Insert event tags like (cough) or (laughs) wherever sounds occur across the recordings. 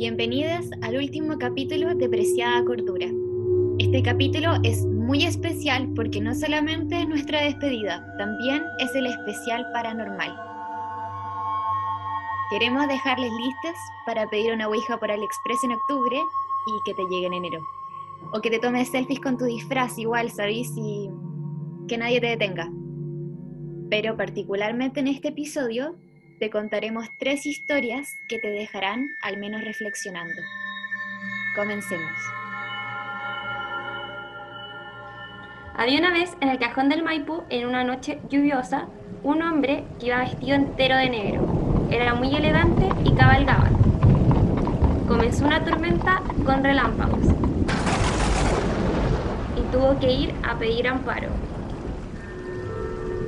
Bienvenidas al último capítulo de Preciada Cordura. Este capítulo es muy especial porque no solamente es nuestra despedida, también es el especial paranormal. Queremos dejarles listas para pedir una Ouija por AliExpress en octubre y que te llegue en enero. O que te tomes selfies con tu disfraz igual, ¿sabéis? Y que nadie te detenga. Pero particularmente en este episodio te contaremos tres historias que te dejarán al menos reflexionando. Comencemos. Había una vez en el cajón del Maipú, en una noche lluviosa, un hombre que iba vestido entero de negro. Era muy elegante y cabalgaba. Comenzó una tormenta con relámpagos y tuvo que ir a pedir amparo.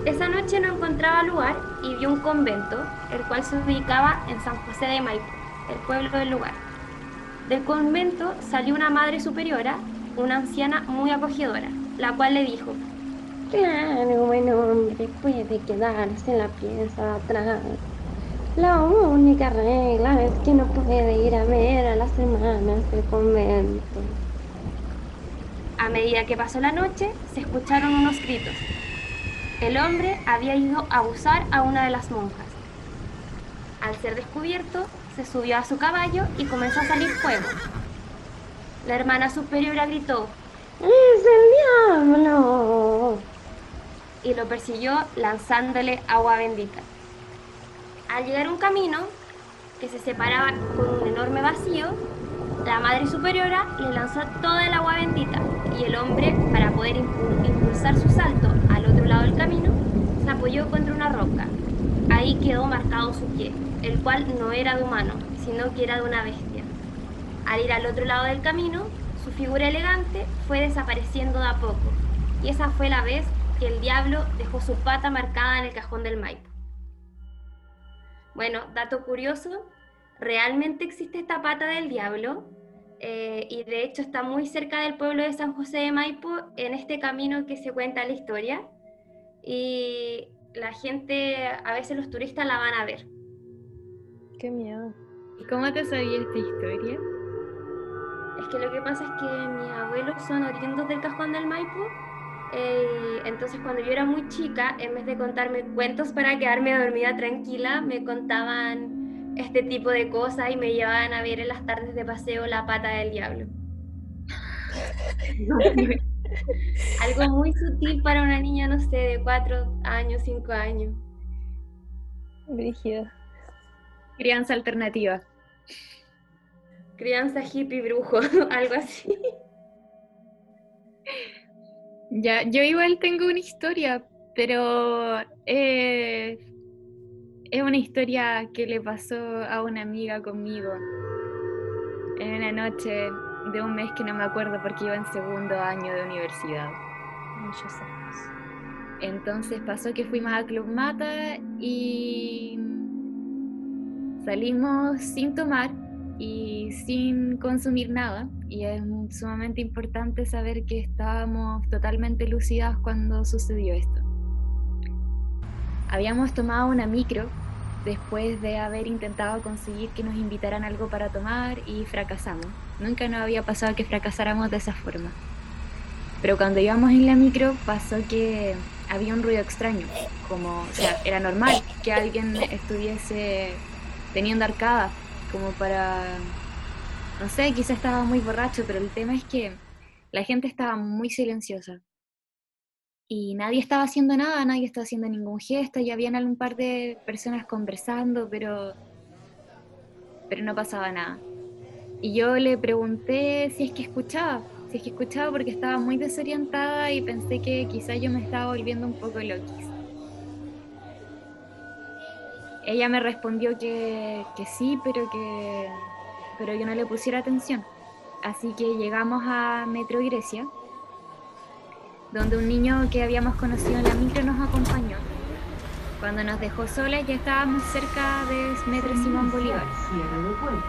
Esa noche no encontraba lugar y vio un convento, el cual se ubicaba en San José de Maipú, el pueblo del lugar. Del convento salió una madre superiora, una anciana muy acogedora, la cual le dijo, Claro, buen hombre, puede quedarse en la pieza de atrás. La única regla es que no puede ir a ver a las hermanas del convento. A medida que pasó la noche, se escucharon unos gritos. El hombre había ido a abusar a una de las monjas. Al ser descubierto, se subió a su caballo y comenzó a salir fuego. La hermana superiora gritó, ¡Es el diablo! y lo persiguió lanzándole agua bendita. Al llegar a un camino que se separaba con un enorme vacío, la madre superiora le lanzó toda el agua bendita y el hombre, para poder impu- impulsar su salto al otro lado del camino, se apoyó contra una roca. Ahí quedó marcado su pie, el cual no era de humano, sino que era de una bestia. Al ir al otro lado del camino, su figura elegante fue desapareciendo de a poco, y esa fue la vez que el diablo dejó su pata marcada en el cajón del Maipo. Bueno, dato curioso, realmente existe esta pata del diablo eh, y de hecho está muy cerca del pueblo de San José de Maipo en este camino que se cuenta la historia y la gente, a veces los turistas la van a ver. ¡Qué miedo! ¿Y cómo te sabía esta historia? Es que lo que pasa es que mis abuelos son oriundos del Cajón del Maipo. eh, entonces cuando yo era muy chica, en vez de contarme cuentos para quedarme dormida tranquila, me contaban este tipo de cosas y me llevaban a ver en las tardes de paseo la pata del diablo. (laughs) Algo muy sutil para una niña, no sé, de cuatro años, cinco años. Brígido. Crianza alternativa. Crianza hippie brujo, (laughs) algo así. Ya, yo igual tengo una historia, pero eh, es una historia que le pasó a una amiga conmigo en una noche de un mes que no me acuerdo porque iba en segundo año de universidad. Muchos años. Entonces pasó que fuimos a Club Mata y salimos sin tomar y sin consumir nada. Y es sumamente importante saber que estábamos totalmente lucidas cuando sucedió esto. Habíamos tomado una micro después de haber intentado conseguir que nos invitaran algo para tomar y fracasamos. Nunca nos había pasado que fracasáramos de esa forma. Pero cuando íbamos en la micro pasó que había un ruido extraño, como, era normal que alguien estuviese teniendo arcada, como para, no sé, quizá estaba muy borracho, pero el tema es que la gente estaba muy silenciosa. Y nadie estaba haciendo nada, nadie estaba haciendo ningún gesto, y habían un par de personas conversando, pero, pero no pasaba nada. Y yo le pregunté si es que escuchaba, si es que escuchaba porque estaba muy desorientada y pensé que quizá yo me estaba volviendo un poco loquis. Ella me respondió que, que sí, pero que, pero que no le pusiera atención. Así que llegamos a Metro Grecia, donde un niño que habíamos conocido en la micro nos acompañó. Cuando nos dejó solas ya estábamos cerca de Metro Simón Bolívar.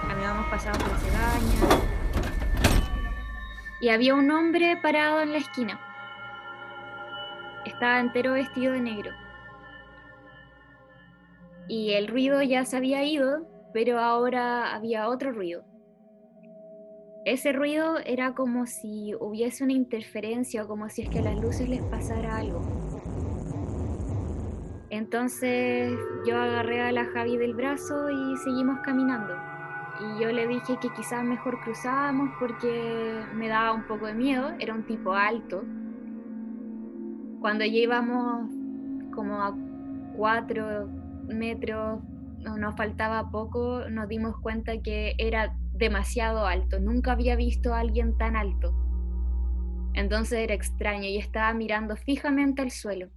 Habíamos pasado por Cegaña. Y había un hombre parado en la esquina. Estaba entero vestido de negro. Y el ruido ya se había ido, pero ahora había otro ruido. ese ruido era como si hubiese una interferencia o como si es que a las luces les pasara algo. Entonces yo agarré a la Javi del brazo y seguimos caminando. Y yo le dije que quizás mejor cruzábamos porque me daba un poco de miedo, era un tipo alto. Cuando ya íbamos como a cuatro metros, nos faltaba poco, nos dimos cuenta que era demasiado alto. Nunca había visto a alguien tan alto. Entonces era extraño y estaba mirando fijamente al suelo.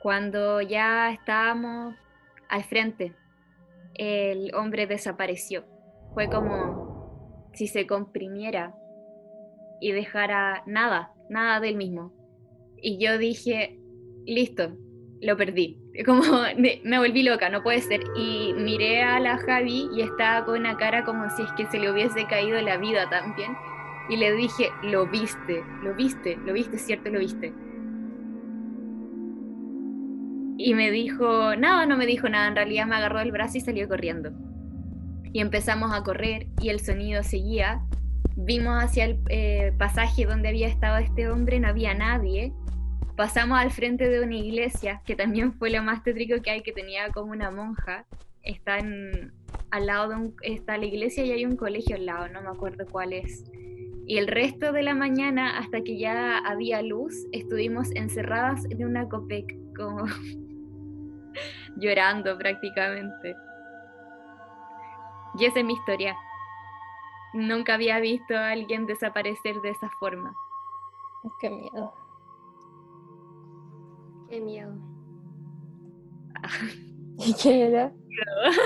Cuando ya estábamos al frente, el hombre desapareció. Fue como si se comprimiera y dejara nada, nada del mismo. Y yo dije, listo, lo perdí. (laughs) Como me volví loca, no puede ser. Y miré a la Javi y estaba con una cara como si es que se le hubiese caído la vida también. Y le dije, lo viste, lo viste, lo viste, cierto, lo viste. Y me dijo, no, no me dijo nada, en realidad me agarró el brazo y salió corriendo. Y empezamos a correr y el sonido seguía. Vimos hacia el eh, pasaje donde había estado este hombre, no había nadie pasamos al frente de una iglesia, que también fue lo más tétrico que hay, que tenía como una monja. Está al lado de un, está la iglesia y hay un colegio al lado, no me acuerdo cuál es. Y el resto de la mañana, hasta que ya había luz, estuvimos encerradas en una copec, como (laughs) llorando prácticamente. Y esa es mi historia. Nunca había visto a alguien desaparecer de esa forma. Qué miedo. Qué miedo. ¿Y quién era?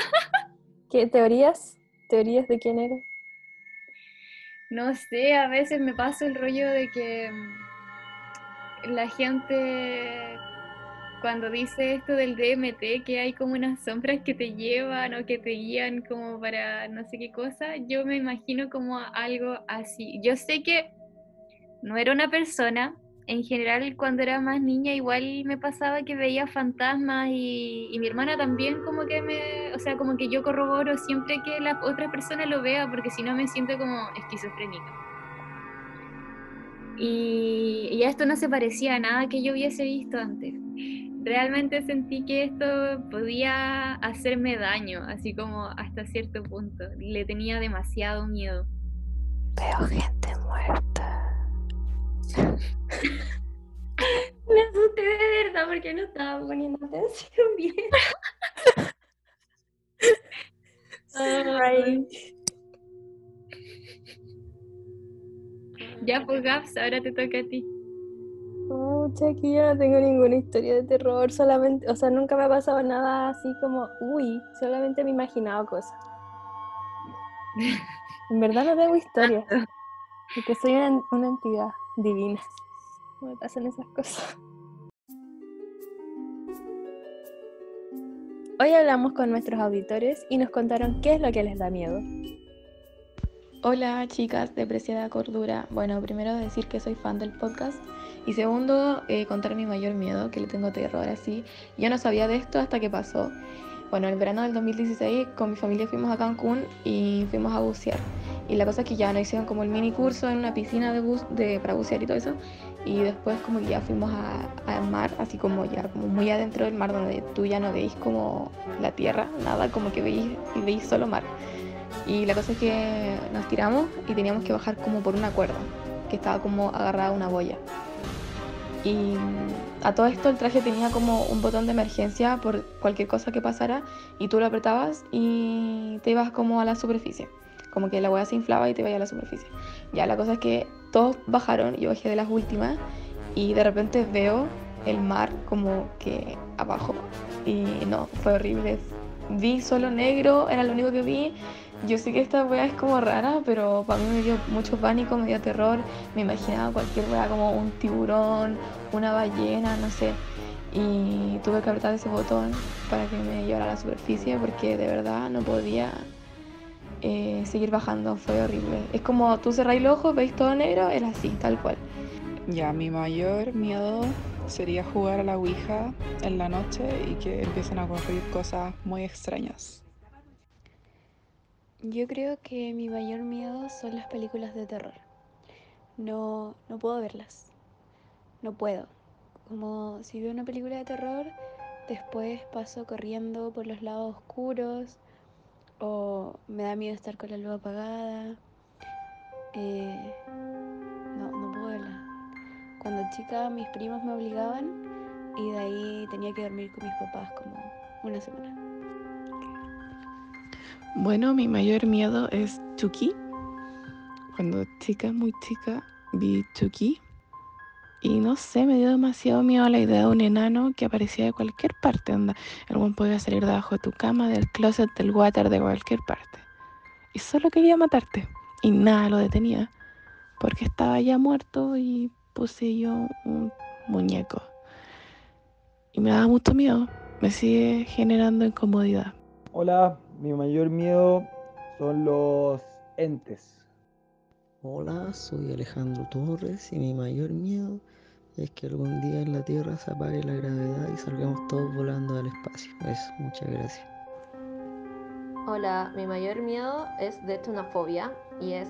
(laughs) ¿Qué teorías? ¿Teorías de quién era? No sé, a veces me pasa el rollo de que mm, la gente cuando dice esto del DMT, que hay como unas sombras que te llevan o que te guían como para no sé qué cosa, yo me imagino como algo así. Yo sé que no era una persona, en general cuando era más niña igual me pasaba que veía fantasmas y, mi hermana también como que me, o sea, como que yo corroboro siempre que la otra persona lo vea porque si no me siento como esquizofrénica. Y, y esto no se parecía a nada que yo hubiese visto antes. Realmente sentí que esto podía hacerme daño, así como hasta cierto punto. Le tenía demasiado miedo. Veo gente muerta. (laughs) Me asusté de verdad porque no estaba poniendo atención bien. (laughs) Ya, pues Gaps, ahora te toca a ti. Mucha, yo no tengo ninguna historia de terror, solamente, o sea, nunca me ha pasado nada así como, uy, solamente me he imaginado cosas. En verdad no tengo historia, (laughs) porque soy una entidad divina. No me pasan esas cosas. Hoy hablamos con nuestros auditores y nos contaron qué es lo que les da miedo. Hola chicas de Preciada Cordura. Bueno, primero decir que soy fan del podcast y segundo eh, contar mi mayor miedo, que le tengo terror así. Yo no sabía de esto hasta que pasó. Bueno, en el verano del 2016 con mi familia fuimos a Cancún y fuimos a bucear. Y la cosa es que ya nos hicieron como el mini curso en una piscina de, bus, para bucear y todo eso. Y después como que ya fuimos al mar, así como ya muy adentro del mar, donde tú ya no veis como la tierra, nada, como que veis, veis solo mar. Y la cosa es que nos tiramos y teníamos que bajar como por una cuerda, que estaba como agarrada a una boya. Y a todo esto el traje tenía como un botón de emergencia por cualquier cosa que pasara y tú lo apretabas y te ibas como a la superficie como que la hueá se inflaba y te veía a la superficie. Ya la cosa es que todos bajaron, yo bajé de las últimas y de repente veo el mar como que abajo y no, fue horrible. Vi solo negro, era lo único que vi. Yo sé que esta weá es como rara, pero para mí me dio mucho pánico, me dio terror. Me imaginaba cualquier weá como un tiburón, una ballena, no sé. Y tuve que apretar ese botón para que me llevara a la superficie porque de verdad no podía eh, seguir bajando, fue horrible. Es como tú cerráis los ojos, veis todo negro, era así, tal cual. Ya, mi mayor miedo sería jugar a la Ouija en la noche y que empiecen a ocurrir cosas muy extrañas. Yo creo que mi mayor miedo son las películas de terror. No, no puedo verlas. No puedo. Como si veo una película de terror, después paso corriendo por los lados oscuros o me da miedo estar con la luz apagada. Eh, no, no puedo verla. Cuando chica mis primos me obligaban y de ahí tenía que dormir con mis papás como una semana. Bueno, mi mayor miedo es Chucky. Cuando chica, muy chica, vi Chucky. Y no sé, me dio demasiado miedo la idea de un enano que aparecía de cualquier parte. Onda. El buen podía salir debajo de tu cama, del closet, del water, de cualquier parte. Y solo quería matarte. Y nada lo detenía. Porque estaba ya muerto y puse yo un muñeco. Y me daba mucho miedo. Me sigue generando incomodidad. Hola, mi mayor miedo son los entes. Hola, soy Alejandro Torres y mi mayor miedo es que algún día en la Tierra se apague la gravedad y salgamos todos volando al espacio. Eso, muchas gracias. Hola, mi mayor miedo es de hecho una fobia y es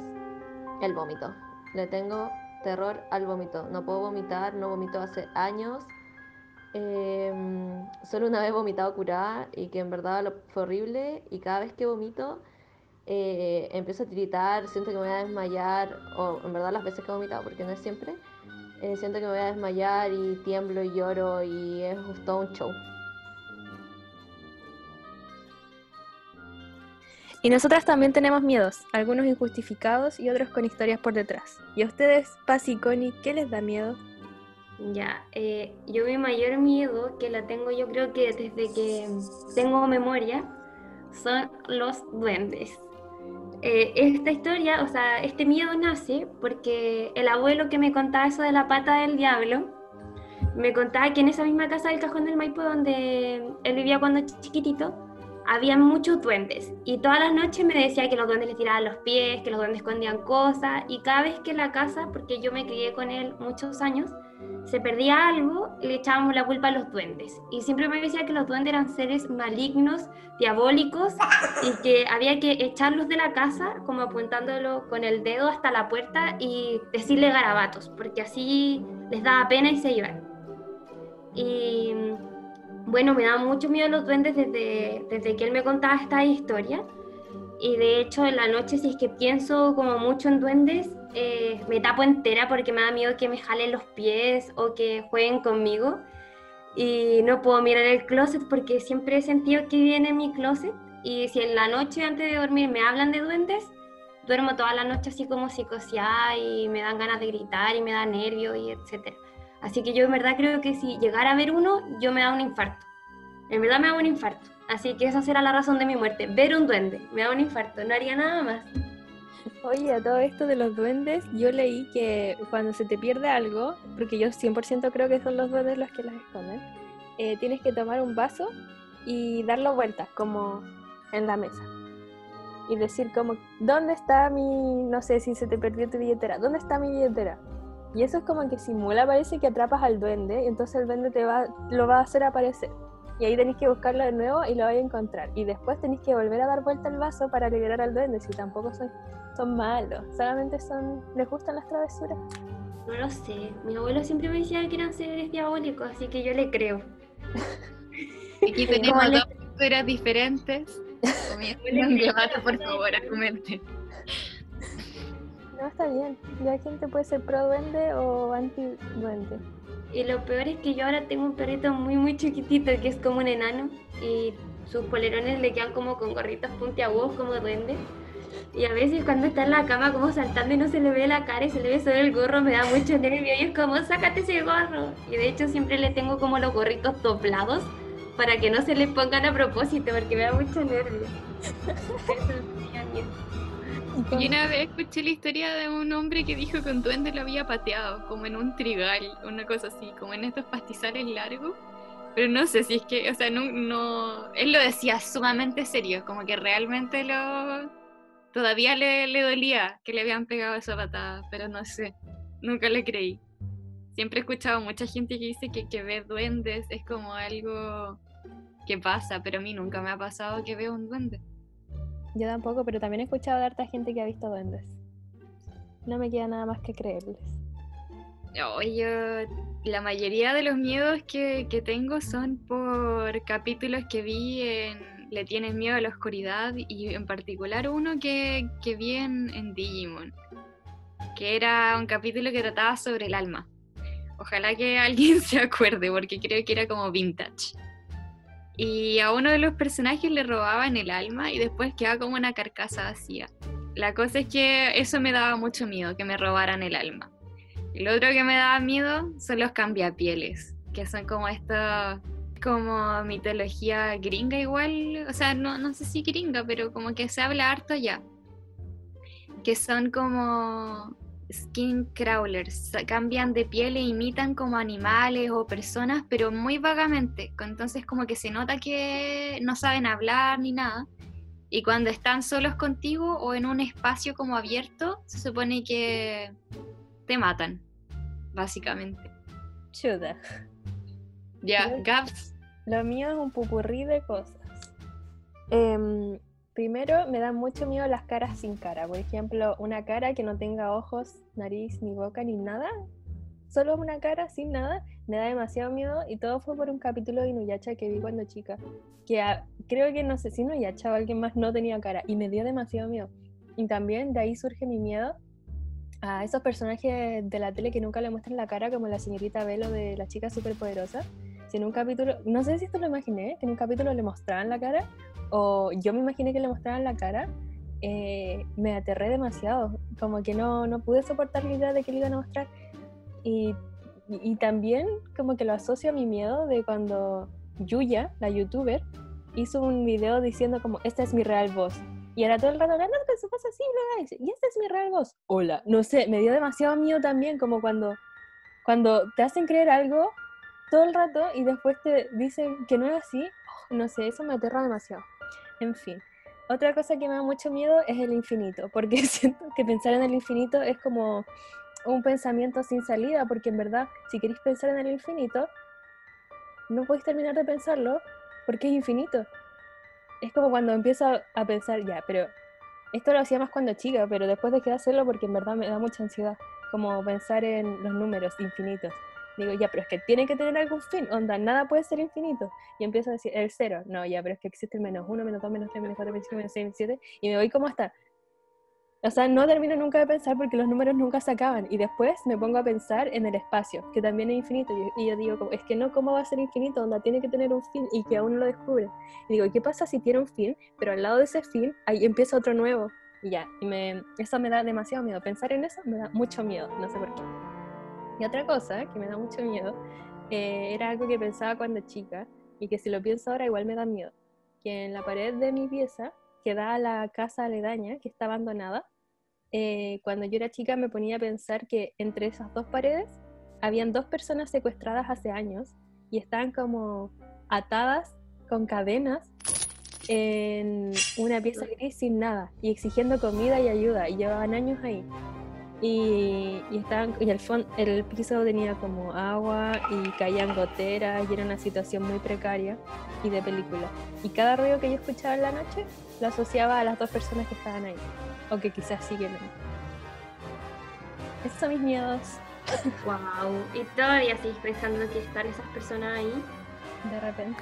el vómito. Le tengo terror al vómito. No puedo vomitar, no vomito hace años. Em, solo una vez vomitado curada y que en verdad lo- fue horrible y cada vez que vomito eh, empiezo a tiritar, siento que me voy a desmayar o en verdad las veces que he vomitado porque no es siempre, eh, siento que me voy a desmayar y tiemblo y lloro y es todo un show. Y nosotras también tenemos miedos, algunos injustificados y otros con historias por detrás. ¿Y a ustedes, Paz y Connie, qué les da miedo? Ya, eh, yo mi mayor miedo, que la tengo yo creo que desde que tengo memoria, son los duendes. Eh, esta historia, o sea, este miedo nace porque el abuelo que me contaba eso de la pata del diablo, me contaba que en esa misma casa del Cajón del Maipo donde él vivía cuando chiquitito, había muchos duendes y todas las noches me decía que los duendes le tiraban los pies, que los duendes escondían cosas y cada vez que la casa, porque yo me crié con él muchos años, se perdía algo, le echábamos la culpa a los duendes. Y siempre me decía que los duendes eran seres malignos, diabólicos, y que había que echarlos de la casa, como apuntándolo con el dedo hasta la puerta y decirle garabatos, porque así les daba pena y se iban. Y bueno, me daban mucho miedo los duendes desde, desde que él me contaba esta historia. Y de hecho, en la noche, si es que pienso como mucho en duendes, eh, me tapo entera porque me da miedo que me jalen los pies o que jueguen conmigo. Y no puedo mirar el closet porque siempre he sentido que viene en mi closet. Y si en la noche antes de dormir me hablan de duendes, duermo toda la noche así como psicoseada y me dan ganas de gritar y me da nervio y etcétera. Así que yo en verdad creo que si llegara a ver uno, yo me da un infarto. En verdad me da un infarto. Así que esa será la razón de mi muerte. Ver un duende. Me da un infarto. No haría nada más. Oye, a todo esto de los duendes, yo leí que cuando se te pierde algo, porque yo 100% creo que son los duendes los que las esconden, eh, tienes que tomar un vaso y darlo vueltas, como en la mesa. Y decir como, ¿dónde está mi, no sé si se te perdió tu billetera? ¿Dónde está mi billetera? Y eso es como que simula, parece que atrapas al duende, y entonces el duende te va, lo va a hacer aparecer. Y ahí tenéis que buscarlo de nuevo y lo vais a encontrar. Y después tenéis que volver a dar vuelta el vaso para liberar al duende, si tampoco son, son malos, solamente son, les gustan las travesuras. No lo sé. Mi abuelo siempre me decía que eran seres diabólicos, así que yo le creo. (laughs) Aquí tenemos ¿Cómo le- dos posturas diferentes. Comienza (laughs) un debate, por favor, argumente. No, está bien. La gente puede ser pro duende o anti duende. Y lo peor es que yo ahora tengo un perrito muy, muy chiquitito que es como un enano y sus polerones le quedan como con gorritos puntiagudos como duende. Y a veces cuando está en la cama como saltando y no se le ve la cara y se le ve solo el gorro me da mucho nervio y es como sácate ese gorro. Y de hecho siempre le tengo como los gorritos doblados para que no se le pongan a propósito porque me da mucho nervio. (laughs) Yo una vez escuché la historia de un hombre que dijo que un duende lo había pateado, como en un trigal, una cosa así, como en estos pastizales largos. Pero no sé si es que, o sea, no, no, él lo decía sumamente serio, como que realmente lo, todavía le, le dolía que le habían pegado esa patada, pero no sé, nunca le creí. Siempre he escuchado mucha gente que dice que, que ve duendes es como algo que pasa, pero a mí nunca me ha pasado que veo un duende. Yo tampoco, pero también he escuchado de harta gente que ha visto duendes. No me queda nada más que creerles. No, yo, la mayoría de los miedos que, que tengo son por capítulos que vi en Le tienes miedo a la oscuridad y en particular uno que, que vi en, en Digimon, que era un capítulo que trataba sobre el alma. Ojalá que (laughs) alguien se acuerde porque creo que era como vintage. Y a uno de los personajes le robaban el alma y después quedaba como una carcasa vacía. La cosa es que eso me daba mucho miedo, que me robaran el alma. Lo otro que me daba miedo son los cambiapieles, que son como esta como mitología gringa igual, o sea, no, no sé si gringa, pero como que se habla harto ya. Que son como skin crawlers, cambian de piel e imitan como animales o personas, pero muy vagamente. Entonces como que se nota que no saben hablar ni nada. Y cuando están solos contigo o en un espacio como abierto, se supone que te matan, básicamente. Chuda. Ya, Creo- Gaps. Lo mío es un pupurrí de cosas. Em, primero, me dan mucho miedo las caras sin cara. Por ejemplo, una cara que no tenga ojos, nariz, ni boca, ni nada. Solo una cara sin nada. Me da demasiado miedo y todo fue por un capítulo de Inuyasha que vi cuando chica. Que creo que no sé si Inuyasha o alguien más no tenía cara y me dio demasiado miedo. Y también de ahí surge mi miedo a esos personajes de la tele que nunca le muestran la cara, como la señorita Velo de la chica superpoderosa. Si en un capítulo, no sé si esto lo imaginé, que en un capítulo le mostraban la cara, o yo me imaginé que le mostraban la cara, eh, me aterré demasiado, como que no, no pude soportar la idea de que le iban a mostrar. Y, y, también como que lo asocio a mi miedo de cuando Yuya, la youtuber, hizo un video diciendo como, esta es mi real voz. Y era todo el rato hablando con su voz así, y esta es mi real voz. Hola, no sé, me dio demasiado miedo también, como cuando, cuando te hacen creer algo todo el rato y después te dicen que no es así, oh, no sé, eso me aterra demasiado. En fin, otra cosa que me da mucho miedo es el infinito, porque (laughs) siento que pensar en el infinito es como un pensamiento sin salida, porque en verdad, si queréis pensar en el infinito, no podéis terminar de pensarlo porque es infinito. Es como cuando empiezo a pensar, ya, pero esto lo hacía más cuando chica, pero después dejé de hacerlo porque en verdad me da mucha ansiedad, como pensar en los números infinitos. Digo, ya, pero es que tiene que tener algún fin, onda, nada puede ser infinito. Y empiezo a decir, el cero, no, ya, pero es que existe el menos uno, menos dos, menos tres, menos cuatro, menos cinco, menos seis, menos siete, y me voy como hasta... O sea, no termino nunca de pensar porque los números nunca se acaban. Y después me pongo a pensar en el espacio, que también es infinito. Y, yo digo, es que no, ¿cómo va a ser infinito? Onda, tiene que tener un fin y que aún no lo descubre. Y digo, ¿qué pasa si tiene un fin? Pero al lado de ese fin, ahí empieza otro nuevo. Y ya, y me, eso me da demasiado miedo. Pensar en eso me da mucho miedo, no sé por qué. Y otra cosa que me da mucho miedo eh, era algo que pensaba cuando chica y que si lo pienso ahora igual me da miedo. Que en la pared de mi pieza, que da a la casa aledaña, que está abandonada, eh, cuando yo era chica me ponía a pensar que entre esas dos paredes habían dos personas secuestradas hace años y estaban como atadas con cadenas en una pieza gris sin nada y exigiendo comida y ayuda y llevaban años ahí y, y estaban y el fon- el piso tenía como agua y caían goteras y era una situación muy precaria y de película. Y cada ruido que yo escuchaba en la noche lo asociaba a las dos personas que estaban ahí o que quizás siguen ahí. Esos son mis miedos. (laughs) Wow. Y todavía sigues pensando que están esas personas ahí. de repente.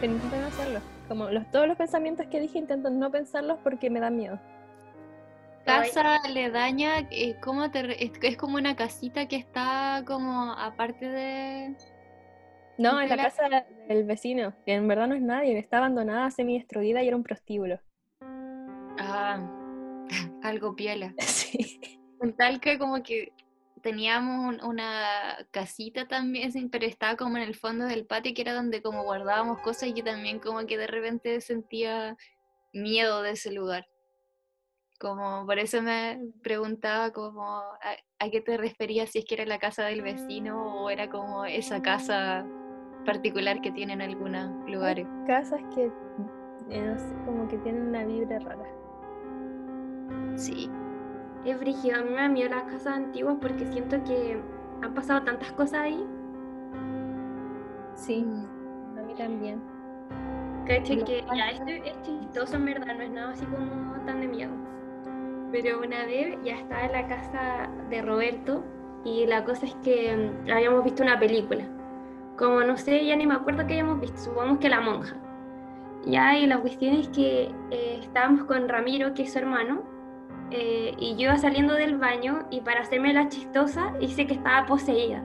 Pero intento no hacerlo. Como los, todos los pensamientos que dije intento no pensarlos porque me dan miedo Casa aledaña, eh, ¿cómo te re- es, es como una casita que está como aparte de... no ¿De en la la- casa del vecino que en verdad no es nadie está abandonada semi destruida y era un prostíbulo Ah, (laughs) algo piola. (laughs) sí En tal que como que teníamos un- una casita también, pero estaba como en el fondo del patio, que era donde como guardábamos cosas y yo también como que de repente sentía miedo de ese lugar. Como por eso me preguntaba como a, a qué te referías, si es que era la casa del vecino o era como esa casa particular que tienen algunos lugares. casas que eh, no sé, como que tienen una vibra rara Sí. Es brígido. A mí me da miedo las casas antiguas porque siento que han pasado tantas cosas ahí. sí Mm. a mí también Caché que ya esto es chistoso en verdad, no es nada así como tan de miedo. Pero una vez ya estaba en la casa de Roberto y la cosa es que mm, habíamos visto una película. Como no sé, ya ni me acuerdo que habíamos visto, supongamos que La Monja. Ya, y la cuestión es que eh, estábamos con Ramiro, que es su hermano, eh, y yo iba saliendo del baño y para hacerme la chistosa hice que estaba poseída.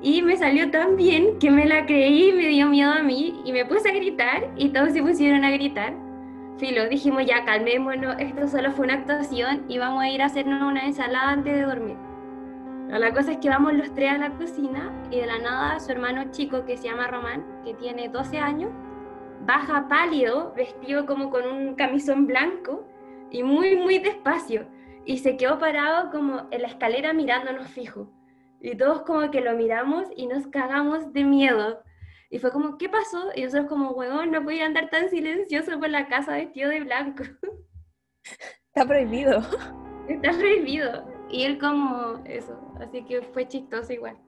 Y me salió tan bien que me la creí me dio miedo a mí y me puse a gritar y todos se pusieron a gritar. Filo, dijimos ya calmémonos, esto solo fue una actuación y vamos a ir a hacernos una ensalada antes de dormir. La cosa es que vamos los tres a la cocina y de la nada su hermano chico que se llama Román, que tiene 12 años, baja pálido, vestido como con un camisón blanco y muy, muy despacio. Y se quedó parado como en la escalera mirándonos fijo. Y todos como que lo miramos y nos cagamos de miedo. Y fue como, ¿qué pasó? Y nosotros como, huevón, no podía andar tan silencioso por la casa vestido de blanco. (laughs) Está prohibido. (laughs) Está prohibido. Y él como eso. Así que fue chistoso igual.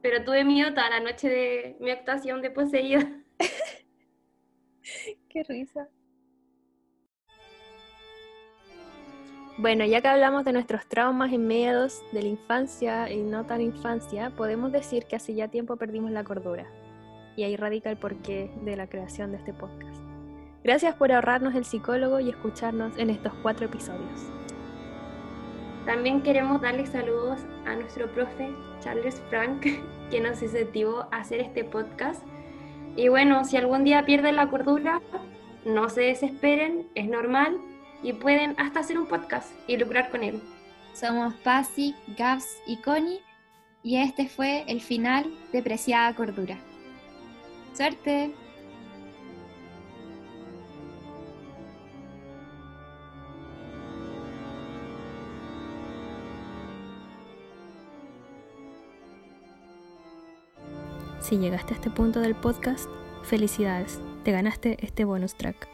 Pero tuve miedo toda la noche de mi actuación de poseída. (laughs) Qué risa. Bueno, ya que hablamos de nuestros traumas y miedos de la infancia y no tan infancia, podemos decir que hace ya tiempo perdimos la cordura. Y ahí radica el porqué de la creación de este podcast. Gracias por ahorrarnos el psicólogo y escucharnos en estos cuatro episodios. También queremos darle saludos a nuestro profe Charles Frank, (laughs) que nos incentivó a hacer este podcast. Y bueno, si algún día pierden la cordura, no se desesperen, es normal y pueden hasta hacer un podcast y lucrar con él. Somos Pasi, Gabs y Connie y este fue el final de Preciada Cordura. ¡Suerte! Si llegaste a este punto del podcast, felicidades, te ganaste este bonus track.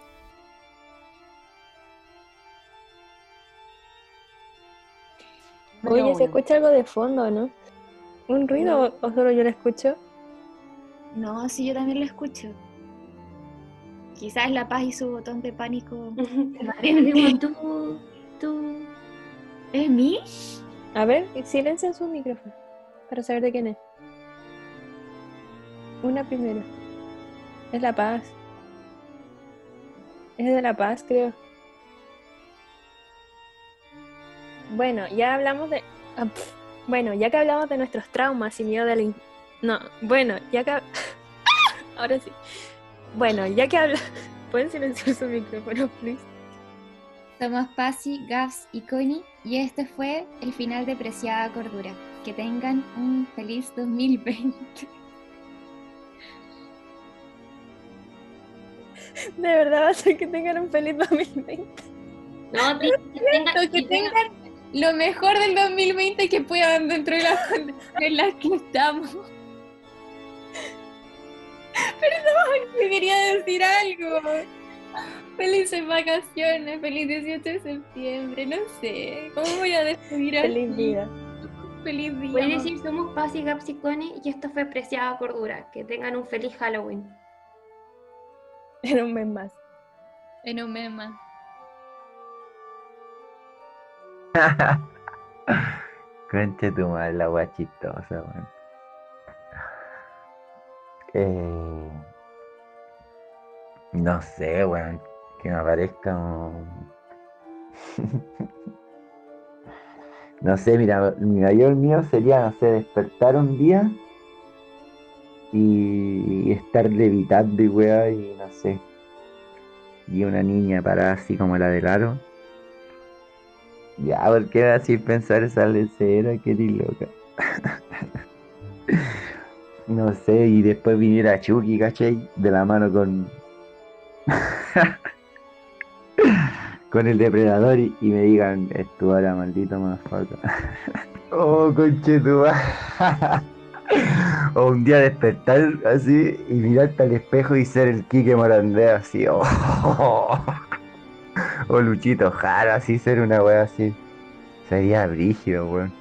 Oye, se escucha algo de fondo, ¿no? ¿Un ruido o solo yo lo escucho? No, sí, yo también lo escucho. Quizás La Paz y su botón de pánico. (laughs) tú, tú. ¿Es mí? A ver, silencia su micrófono para saber de quién es. Una primero. Es La Paz. Es de La Paz, creo. Bueno, ya hablamos de. ah, bueno, ya que hablamos de nuestros traumas y miedo de la. No, bueno, ya que. (laughs) Ahora sí. Bueno, ya que habla. (laughs) ¿Pueden silenciar su micrófono, please? Somos Pasi, Gabs y Connie y este fue el final de Preciada Cordura. Que tengan un feliz 2020. (laughs) De verdad va a ser que tengan un feliz 2020. No, que tengan- que que tengan- lo mejor del 2020 que puedan dentro de las (laughs) condiciones en las que estamos. (laughs) Perdón, que quería decir algo. Felices vacaciones, feliz 18 de septiembre, no sé. ¿Cómo voy a despedir así? Feliz vida. Feliz día. Puedes mamá. decir, somos Paz y Gaps y Connie y esto fue Preciada Cordura. Que tengan un feliz Halloween. En un mes más. En un mes más. (laughs) Concha tu madre, la wea chistosa, weón. Eh, no sé, weón. Que me aparezca un- (laughs) No sé, mira, mi mayor mío sería, no sé, despertar un día y estar levitando y weá, y no sé. Y una niña parada así como la del aro. Ya, ¿por qué así pensar esa lecera? Que ni loca. (laughs) no sé, y después viniera Chucky, ¿cachai? De la mano con. (laughs) con el depredador y, me digan, es (laughs) tu hora, maldito motherfucker. oh, conchetumá. o un día despertar así y mirarte al espejo y ser el Quique Morandé así. (laughs) oh. O Luchito Jara, así, ser una wea así. Sería brígido, weón.